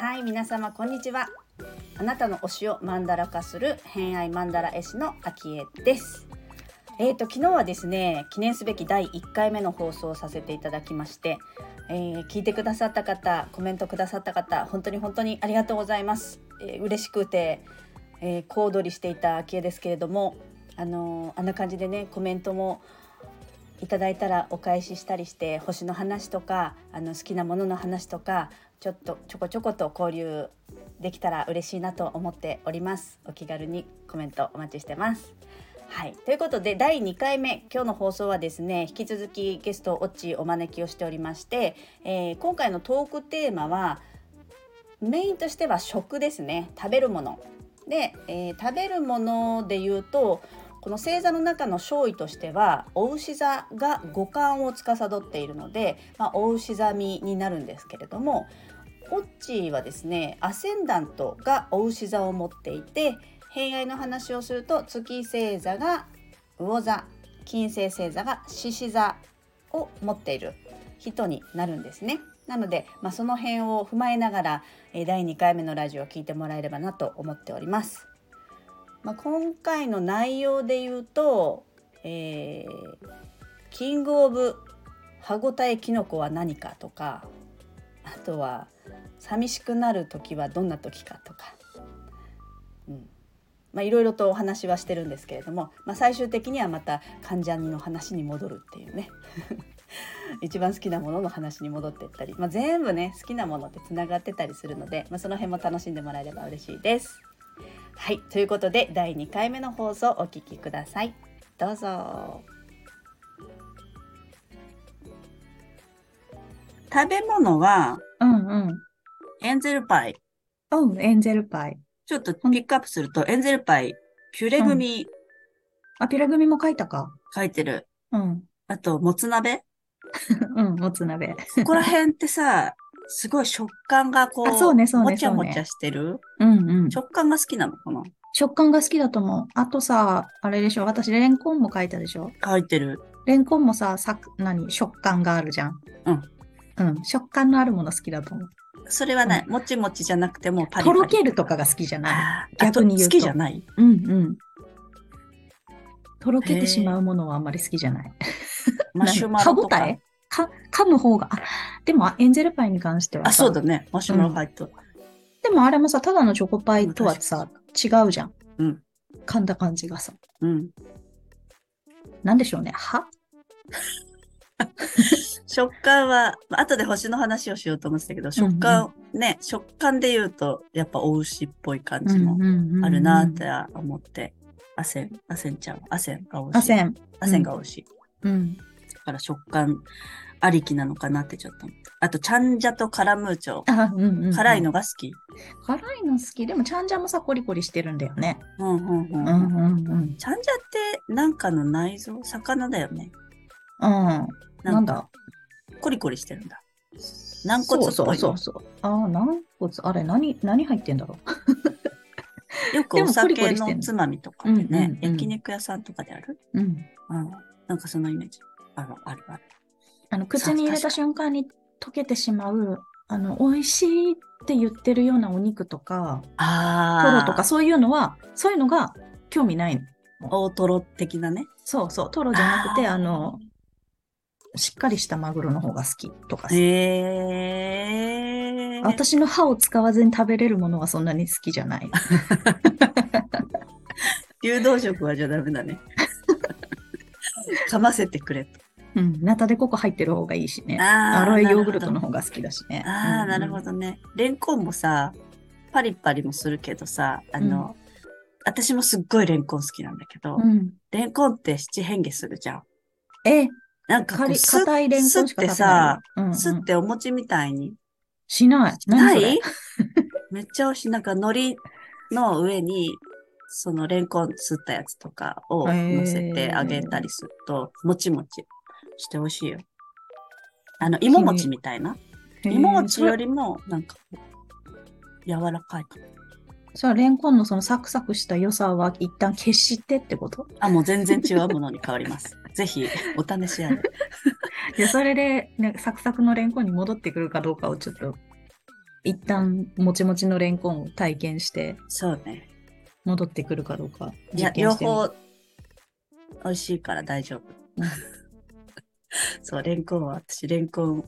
はい皆様こんにちは。あなたの推しをマンダラ化する偏愛マンダラ絵師のあきえです。えーと昨日はですね記念すべき第1回目の放送をさせていただきまして、えー聞いてくださった方コメントくださった方本当に本当にありがとうございます、えー嬉しくて、えー小躍りしていたあきえですけれどもあのーあんな感じでねコメントもいただいたらお返ししたりして星の話とかあの好きなものの話とかちょっとちょこちょこと交流できたら嬉しいなと思っております。お気軽にコメントお待ちしてます。はい。ということで第2回目今日の放送はですね引き続きゲストオッチお招きをしておりまして、えー今回のトークテーマはメインとしては食ですね。食べるもの。で、えー食べるもので言うとこの星座の中の勝位としてはお牛座が五感を司っているので、まあ、お牛座みになるんですけれどもオッチーはですねアセンダントがお牛座を持っていて偏愛の話をすると月星座が魚座金星星座が獅子座を持っている。人になるんですね。なので、まあ、その辺を踏まえながら、え第2回目のラジオを聞いてもらえればなと思っております。まあ、今回の内容で言うと、えーキングオブ歯ごたえキノコは何かとかあとは寂しくなる時はどんな時かとか、うんまあ、いろいろとお話はしてるんですけれども、まあ、最終的にはまた関ジャニの話に戻るっていうね 一番好きなものの話に戻っていったり、まあ、全部ね好きなものってつながってたりするので、まあ、その辺も楽しんでもらえれば嬉しいです。はいということで第2回目の放送お聞きくださいどうぞ食べ物はうんうん。エンゼルパイうん、エンゼルパイ。ちょっとピックアップするとエンゼルパイピュレ組あ、ピラ組も書いたか。書いてる、うん。あともつ鍋うん、もつ鍋。ここら辺ってさすごい食感がこうあそうねそうねもちゃもちゃしてる、うんうん。食感が好きなの？かな食感が好きだと思う。あとさ、あれでしょ？私、レンコンも書いたでしょ？書いてるレンコンもさ、さ、何？食感があるじゃん。うん。うん。食感のあるもの好きだと思う。それはない、もちもちじゃなくてもうパリパリとろけるとかが好きじゃない。逆に言うとあ好きじゃない？うんうん。とろけてしまうものはあんまり好きじゃない。マシュマロとか。歯ごたえ？か、噛む方が、あ、でもエンゼルパイに関してはあさそうだね。マシュマロ入ってる、でもあれもさ、ただのチョコパイとはさ、違うじゃん。うん。噛んだ感じがさ。うん、なんでしょうね。歯？食感はまあ後で星の話をしようと思ってたけど食感、ね食感で言うとやっぱお牛っぽい感じもあるなって思って、アセンアセンちゃん？アセンがお牛。アセン。アセンがお牛、うん。だから食感ありきなのかなってちょっとあとチャンジャとカラムーチョあ、うんうん、うん。辛いのが好き、辛いの好き。でも、チャンジャもさ、コリコリしてるんだよね。うんうんうんうんうんうん。チャンジャってなんかの内臓魚だよねうん。ななんだコリコリしてるんだ軟骨っぽいそうそうそうそう。ああ、軟骨。あれ、何、何入ってんだろよくお酒ののつまみとかでね、うんうんうん焼肉屋さんとかである、う。うん。うん、なんかそのイメージ。あるあるある。あの、口に入れた瞬間に溶けてしまう、あの、美味しいって言ってるようなお肉とか、あトロとかそういうのは、そういうのが興味ないの。大トロ的なね。そうそう、トロじゃなくて、あの、しっかりしたマグロの方が好きとかえ。私の歯を使わずに食べれるものはそんなに好きじゃない。流動食はじゃダメだね。噛ませてくれと。うん、ナタデココ入ってる方がいいしね。アロエヨーグルトの方が好きだしね。ああ、なるほど。どね。レンコンもさ、パリパリもするけどさ、あの、私もすっごいレンコン好きなんだけど、うん。レンコンって七変化するじゃん。え、なんかこ硬いレンコンしか食べないすってさ、よ。うんうんすってお餅みたいに？しない。ない？めっちゃ美味しい。なんか海苔の上に、そのレンコンすったやつとかを乗せてあげたりすると、もちもちして美味しいよ。あの、芋餅みたいな？芋餅よりも、なんか、柔らかいかも。それはレンコンのそのサクサクした良さは一旦消してってこと？あ、もう全然違うものに変わります。ぜひ、お試しあれ。いや、それで、なんかサクサクのレンコンに戻ってくるかどうかをちょっと、一旦もちもちのレンコンを体験して、そうね。戻ってくるかどうかいや両。方、美味しいから大丈夫。う んそう、レンコンは私、レンコン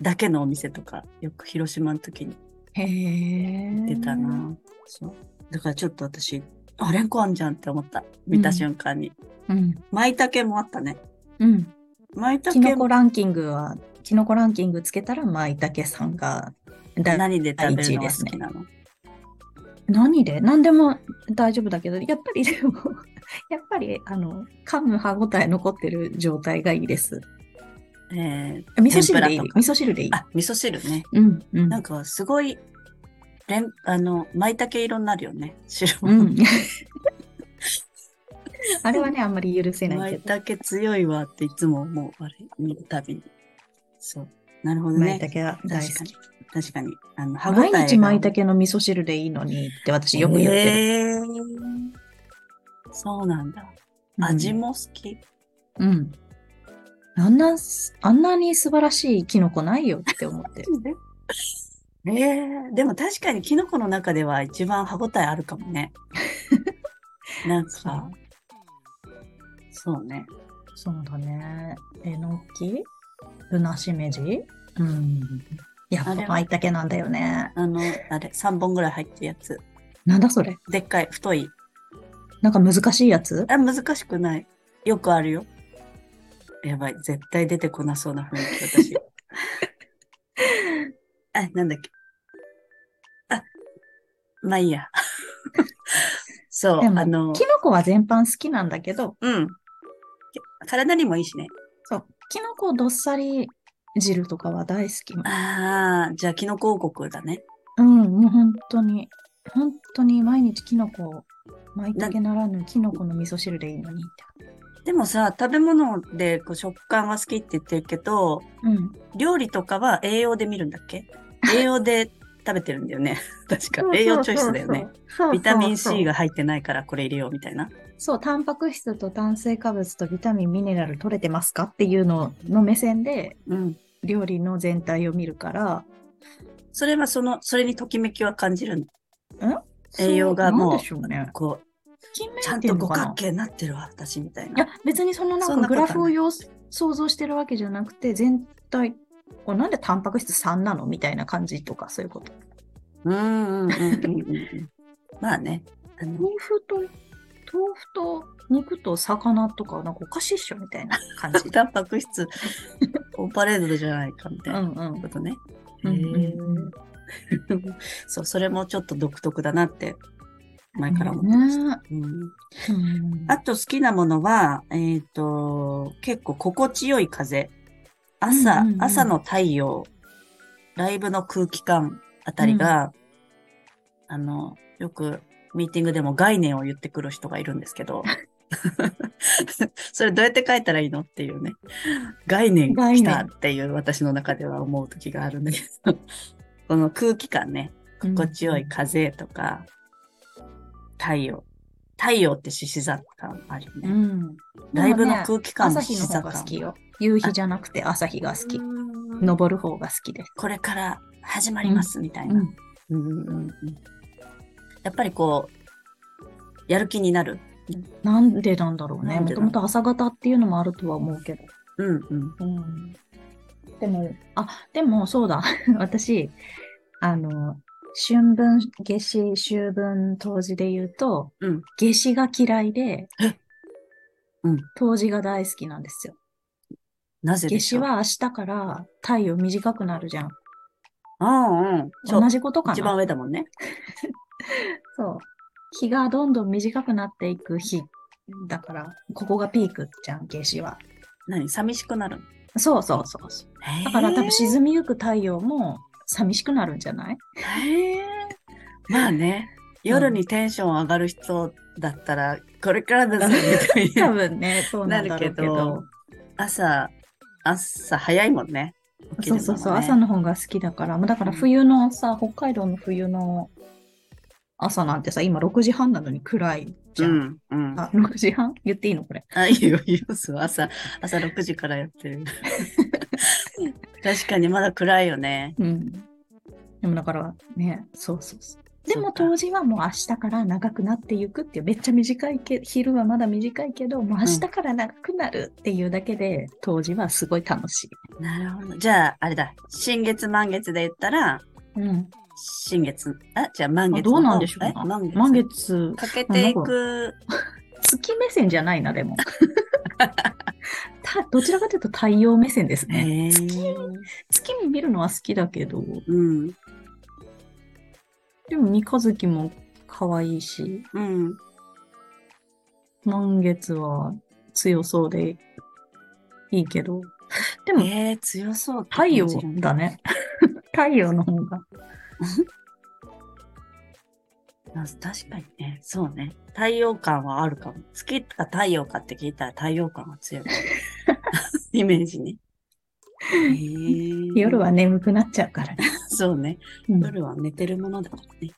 だけのお店とか、よく広島の時にへえ。出たな。そう。だからちょっと私、あ、レンコンあんじゃんって思った。見た瞬間に。うん。舞茸もあったね。うん。舞キノコランキングは、キノコランキングつけたら、舞茸さんが、だ何で食べるのが好きなの、何で？何でも大丈夫だけど、やっぱりでも、やっぱり、あの、噛む歯ごたえ残ってる状態がいいです。えー、味噌汁でいい？味噌汁でいい？あ、味噌汁ね。うん、うん。なんかすごい、レン、あの、舞茸色になるよね。汁も。うん。あれはね、あんまり許せないけ舞ど。茸強いわっていつも思う。あれ、見るたびに。そう。なるほどね。舞茸は大好き。確かに。あの、歯ごたえが毎日舞茸の味噌汁でいいのにって私よく言ってる。えーそうなんだ。うん味も好き。うん。あんな、あんなに素晴らしいキノコないよって思ってる。えー、でも確かにキノコの中では一番歯ごたえあるかもね。なんか、そうね。そうだね。えのき？ぶなしめじうん。やっぱあれは舞茸なんだよね。あの、あれ、3本ぐらい入ってるやつ。なんだそれ？でっかい、太い。なんか難しいやつ？あ、難しくない。よくあるよ。やばい、絶対出てこなそうな雰囲気、私。あ、なんだっけ。あ、まあいいや。そう、あの、キノコは全般好きなんだけど、うん。体にもいいしね。そう。キノコどっさり汁とかは大好き。ああ、じゃあ、キノコ王国だね。うん、もう本当に、本当に毎日キノコ、舞茸ならぬキノコの味噌汁でいいのにって。でもさ、食べ物でこう食感が好きって言ってるけど、うん。料理とかは栄養で見るんだっけ？栄養で食べてるんだよね。確か。栄養チョイスだよね。ビタミン C が。が入ってないからこれ入れようみたいな。そう、タンパク質と炭水化物とビタミン、ミネラル取れてますかっていうのの目線でうん。料理の全体を見るから、それはその、それにときめきは感じるの？ん？栄養がもうね。こう、ちゃんと五角形になってるわ、私みたいいやな。、別にそのなそんかグラフをよ想像してるわけじゃなくて、全体、これなんでタンパク質3なの？みたいな感じとか、そういうこと。うんうんうん。まあね。あの豆腐と、豆腐と肉と魚とか、なんかおかしいっしょみたいな感じ。タンパク質、オンパレードじゃないかみたいなことね。うんうんそう、それもちょっと独特だなって、前から思ってねました。うんうんあと好きなものは、えっ、と、結構心地よい風。朝、うんうんうん朝の太陽、ライブの空気感あたりが、あの、よくミーティングでも概念を言ってくる人がいるんですけど、それどうやって書いたらいいのっていうね。概念来たっていう私の中では思う時があるんだけど、この空気感ね、心地よい風とか、太陽。太陽って獅子座感あるよね。うん。ライブの空気感も獅子座感。が好きよ。夕日じゃなくて朝日が好き。うん登る方が好きです。これから始まりますみたいな。やっぱりこう、やる気になる。なんでなんだろうね。もともと朝方っていうのもあるとは思うけど。うんうん。うん。でも、あ、でもそうだ。私、あの、春分、夏至、秋分、冬至で言うと、うん夏至が嫌いで、うん冬至が大好きなんですよ。なぜ夏至は明日から太陽短くなるじゃん。うんうん。同じことか一番な。上だもんね。そう。日がどんどん短くなっていく日だから、ここがピークじゃん、夏至は。何？寂しくなるの？そうそうそうそう。だから多分沈みゆく太陽も寂しくなるんじゃない？へえ。まあね、夜にテンション上がる人だったら、これからだぜ、みたい多な。分ね、そうなんだろうけど。なるけど朝、朝早いもんね。ねそうそうそう、朝の方が好きだから、まあだから冬のさ、北海道の冬の朝なんてさ、今6時半なのに暗いじゃん。うん。うん。あ、6時半？言っていいのこれ。あ、いいよ、いいよ、そう朝、朝6時からやってる。確かにまだ暗いよね。うん。でもだからね、そうそうそう。でも当時はもう明日から長くなっていくっていう、めっちゃ短いけ昼はまだ短いけど、もう明日から長くなるっていうだけで、当時はすごい楽しい。なるほど。じゃあ、あれだ。新月満月で言ったら、うん。新月、あ、じゃあ満月あどうなんでしょう満月。満月、かけていく、月目線じゃないな、でも。たどちらかというと太陽目線ですね。へ月ー月も見るのは好きだけど、うん。でも三日月も可愛いし、うん。満月は強そうでいいけど、でもえー、強そう太陽だね。太陽の方が。あ確かにね。そうね。太陽感はあるかも。月か太陽かって聞いたら太陽感は強い。イメージに。へー夜は眠くなっちゃうからね。そうね。うん夜は寝てるものだからね。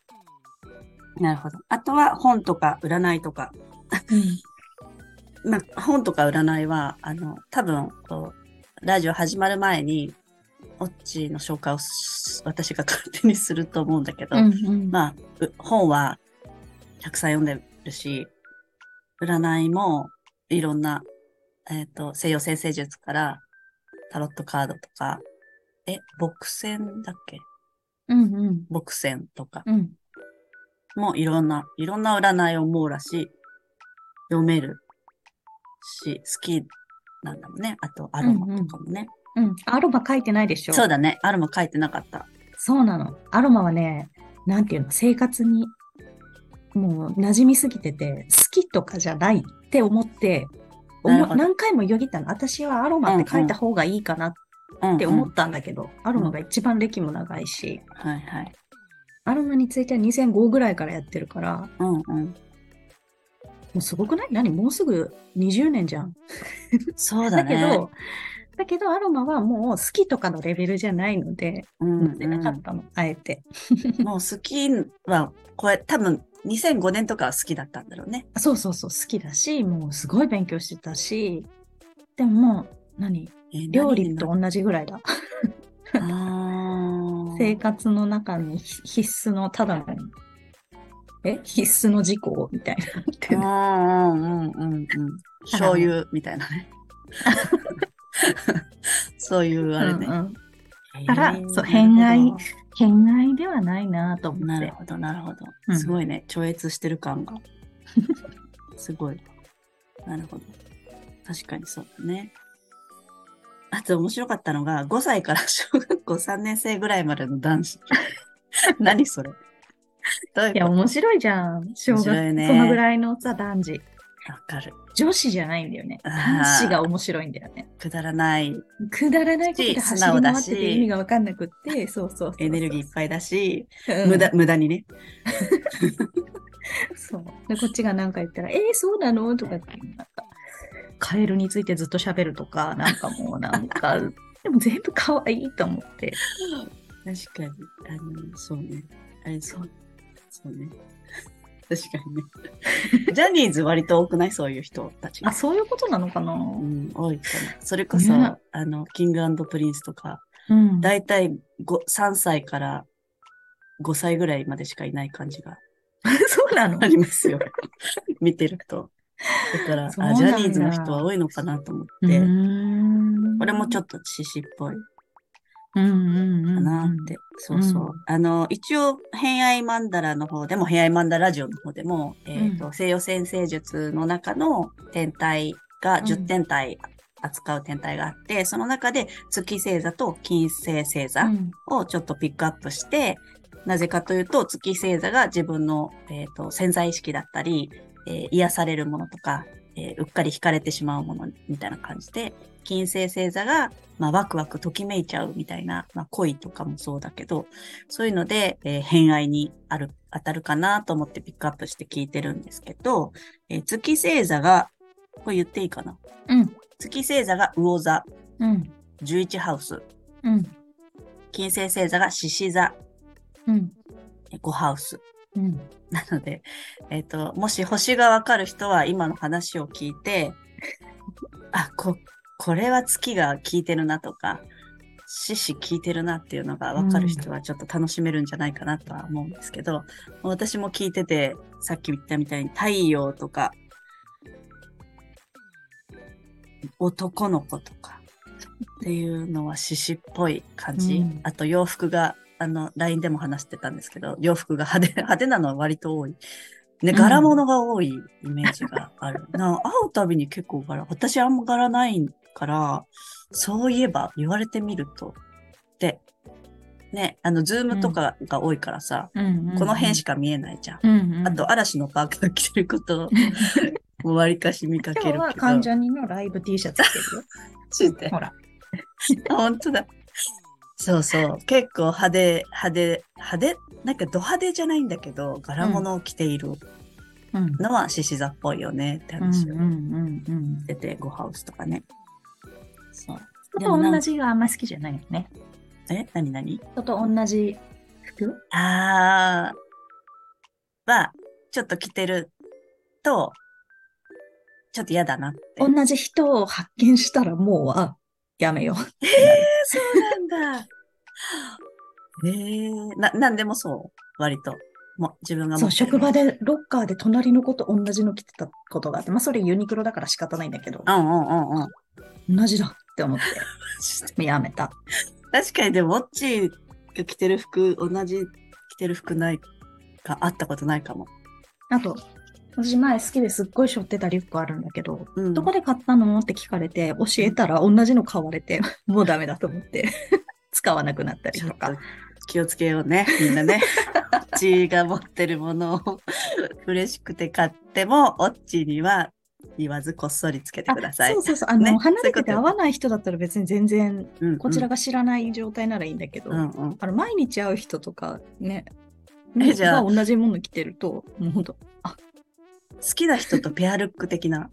なるほど。あとは本とか占いとか。まあ、本とか占いは、あの、多分、こう、ラジオ始まる前に、オッチーの紹介をし私が勝手にすると思うんだけど、うんうんまあ、う本はたくさん読んでるし、占いもいろんな、えっ、と、西洋先生術からタロットカードとか、え、ボクセンだっけ？うんうんボクセンとかうんもいろんな、いろんな占いを網羅し、読めるし、好きなんだもんね。あと、アロマとかもね。うん。アロマ書いてないでしょ？そうだね。アロマ書いてなかった。そうなの。アロマはね、なんていうの、生活にもう馴染みすぎてて、好きとかじゃないって思って、何回もよぎったの。私はアロマって書いた方がいいかなうん、って思ったんだけど、アロマが一番歴も長いし、はいはい。アロマについては2005ぐらいからやってるから、うんうん。もうすごくない？何？もうすぐ20年じゃん。そうだね。だけど、だけどアロマはもう好きとかのレベルじゃないので、うん持ってなかったの、あえて。もう好きは、これ多分2005年とかは好きだったんだろうね。そうそうそう、好きだし、もうすごい勉強してたし、でももう、何えー料理と同じぐらいだ。生活の中に必須の、ただの、え？必須の事項みたいになうんうんうんうん。醤油みたいなね。そういうあれね。うんうんからそう偏愛偏愛ではないなと思って。なるほど、なるほどう。んすごいね。超越してる感が。すごい。なるほど。確かにそうだね。あと面白かったのが、5歳から 小学校3年生ぐらいまでの男子。何それ？いや、こ面白いじゃん。小学面白いねそのぐらいのさ、男児。とわかる。女子じゃないんだよね。男子が面白いんだよね。くだらないくだらないことで素走り回ってて意味がわかんなくって、そうそうエネルギーいっぱいだし、うん無駄、無駄にね。そう。で、こっちがなんか言ったら、えー、そうなの？とかって、なんか、カエルについてずっと喋るとか、なんかもうなんか、でも全部可愛いと思って。確かに。あの、そうね。あれ、そう。そうね。確かにね。ジャニーズ割と多くない？そういう人たち。あ、そういうことなのかな？うん、多いかな。それこそ、ねあの、キングプリンスとか、うん。だいたい5 3歳から5歳ぐらいまでしかいない感じが そうなの？ありますよ。見てると。だから、あ、ジャニーズの人は多いのかなと思っうて。これもちょっっと獅子っぽい。かなって。そうそう。あの、一応、偏愛マンダラの方でも、偏愛マンダラジオの方でも、えっ、と、西洋先生術の中の天体がうん10天体扱う天体があって、その中で月星座と金星星座うんをちょっとピックアップして、なぜかというと、月星座が自分の、えっ、と、潜在意識だったり、えー癒されるものとか、えーうっかり惹かれてしまうものみたいな感じで、金星星座が、まあ、ワクワクときめいちゃうみたいな、まあ、恋とかもそうだけど、そういうので、えー偏愛にある、当たるかなと思ってピックアップして聞いてるんですけど、えー月星座が、これ言っていいかな？うん。月星座が魚座、うん。11ハウス。うん。金星星座が獅子座、うん。えー5ハウス。うん。なので、えっ、と、もし星がわかる人は今の話を聞いて、あ、こ、これは月が効いてるなとか、獅子効いてるなっていうのがわかる人はちょっと楽しめるんじゃないかなとは思うんですけど、私も聞いてて、さっき言ったみたいに太陽とか、男の子とかっていうのは獅子っぽい感じ。うんあと洋服が、あの、LINE でも話してたんですけど、洋服が派手、派手なのは割と多い。ね、うん柄物が多いイメージがある。な会うたびに結構柄、私あんま柄ないから、そういえば言われてみると、で、ね、あの、ズームとかが多いからさ、うんこの辺しか見えないじゃん。うんうん、あと、嵐のパーカー着てることを、わりかし見かけ今日るけど。は関ジャニのライブ T シャツ着てるよ。知ってほら。あ本当だ。そうそう。結構派手、派手、派手なんかド派手じゃないんだけど、柄物を着ているうん。のは獅子座っぽいよねってうん話をうんうんうん。してて、ゴハウスとかね。そう。人と同じがあんま好きじゃないよね。え？何何？人と同じ服？あーは、ちょっと着てると、ちょっと嫌だなって。同じ人を発見したらもう、あ、やめよう。えー、そうなんだ。えー、な、なんでもそう割と。もう自分がそう、職場でロッカーで隣の子と同じの着てたことがあって、まあそれユニクロだから仕方ないんだけど、うんうんうんうん。同じだって思って、やめた。確かにでも、ウォッチが着てる服、同じ着てる服ないか、あったことないかも。あと、私前好きですっごい背負ってたリュックあるんだけど、うん。どこで買ったの？って聞かれて、教えたら同じの買われて、もうダメだと思って、使わなくなったりととか。気をつけようね、みんなね。オッチが持ってるものを嬉しくて買っても、オッチには言わずこっそりつけてください。そうそうそう。あの、ね離れてて会わない人だったら別に全然、こちらが知らない状態ならいいんだけど、うんうん。あの毎日会う人とかね、えじゃあが同じもの着てると、もうほんと、好きな人とペアルック的な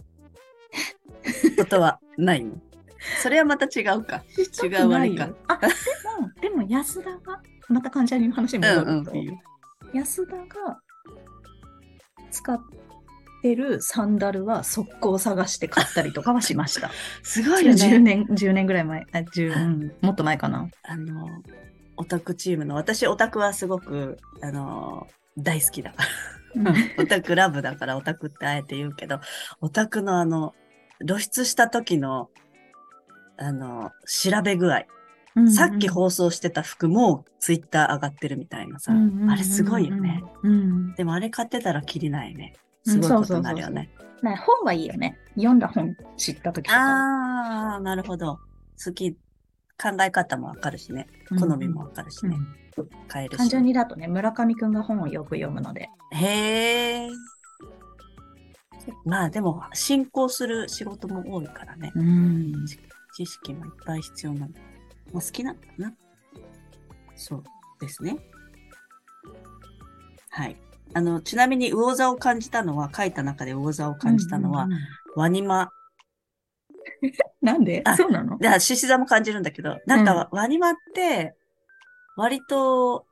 ことはないの？それはまた違うか。違う割か。あ、でも、でも安田が、また患者の話に戻ると、うんうん安田が使ってるサンダルは速攻探して買ったりとかはしました。すごいよ10ね。年、10年ぐらい前、あ、10、うん、もっと前かな。あの、オタクチームの、私オタクはすごく、あの、大好きだから。う んオタクラブだからオタクってあえて言うけど、オタクのあの、露出した時の、あの、調べ具合。さっき放送してた服もツイッター上がってるみたいなさ。あれすごいよね。。うんうんうんうんでもあれ買ってたらきりないね。うんすごいことになるよね。ね本はいいよね。読んだ本知った時とか。あー、なるほど。好き、考え方もわかるしね。好みもわかるしね。買えるし。患者にだとね、村上くんが本をよく読むので。へー。まあでも、進行する仕事も多いからね。うん。知識もいっぱい必要なの。まあ、好きなんだな。そうですね。はい。あの、ちなみに魚座を感じたのは、書いた中で魚座を感じたのは、うんうんうんワニマ。なんで？あそうなの？で、獅子座も感じるんだけど、なんか、ワニマって、割と、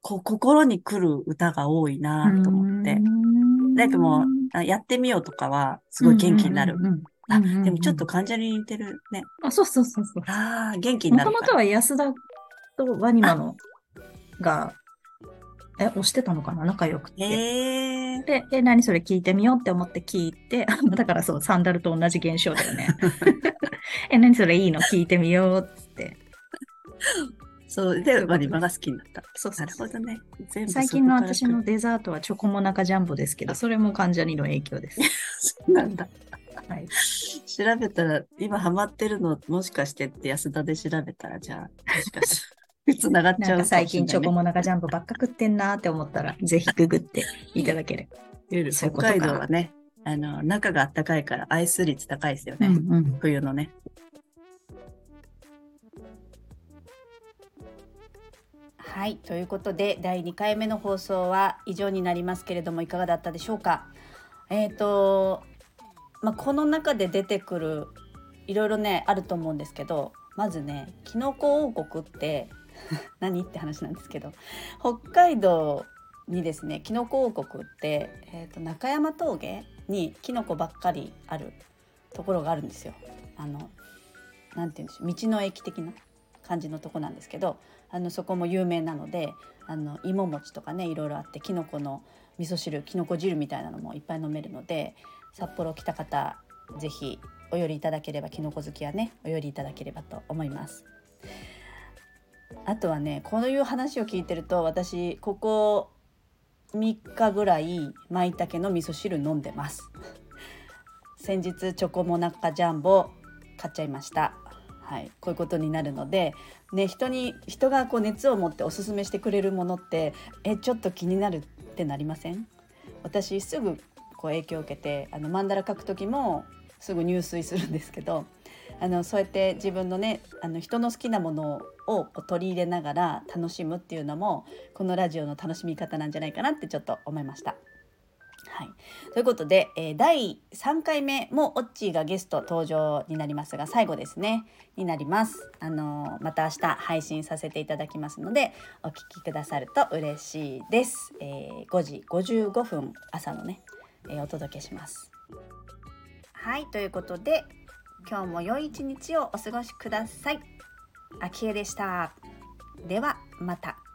こう、心に来る歌が多いなと思って。なんかもう、あやってみようとかは、すごい元気になる。あ、でもちょっと患者に似てるね。あ、そうそうそうそう。ああ、元気にもなるから。ともとは安田とワニマのが、え、押してたのかな？仲良くて。で、え、何それ聞いてみようって思って聞いて、だからそう、サンダルと同じ現象だよね。え、何それいいの？聞いてみようっつって。そう、で、ワニマが好きになった。そうなるほどね。最近の私のデザートはチョコモナカジャンボですけど、それも関ジャニの影響です。そうなんだ。はい、調べたら、今ハマってるの、もしかしてって安田で調べたら、じゃあ、もしかして、繋がっちゃうね。最近チョコモナカジャンボばっか食ってんなーって思ったら、ぜひググっていただける。夜そういうことか北海道はね、あの、中が暖かいからアイス率高いですよね。うんうん。冬のね。はい、ということで第2回目の放送は以上になりますけれどもいかがだったでしょうか。えっ、と、まあ、この中で出てくるいろいろねあると思うんですけどまずねキノコ王国って 何って話なんですけど北海道にですねきのこ王国って、えーと、中山峠にきのこばっかりあるところがあるんですよ。あのなんて言うんでしょう道の駅的な感じのとこなんですけどあのそこも有名なのであの芋餅とかねいろいろあってきのこの味噌汁きのこ汁みたいなのもいっぱい飲めるので札幌来た方是非お寄りいただければきのこ好きはねお寄りいただければと思います。あとはねこういう話を聞いてると私ここ3日ぐらい舞茸の味噌汁飲んでます。先日チョコモナカジャンボ買っちゃいました。はい。こういうことになるのでね人に人がこう熱を持っておすすめしてくれるものってえちょっと気になるってなりません？私すぐこう影響を受けてあのマンダラ書く時もすぐ入水するんですけどあのそうやって自分のねあの人の好きなものを取り入れながら楽しむっていうのもこのラジオの楽しみ方なんじゃないかなってちょっと思いました。はい、ということで、えー、第3回目もオッチーがゲスト登場になりますが最後ですねになります。あのー、また明日配信させていただきますのでお聞きくださると嬉しいです。えー、5時55分朝のね、えー、お届けします。はいということで今日も良い一日をお過ごしください。あきえでした。ではまた。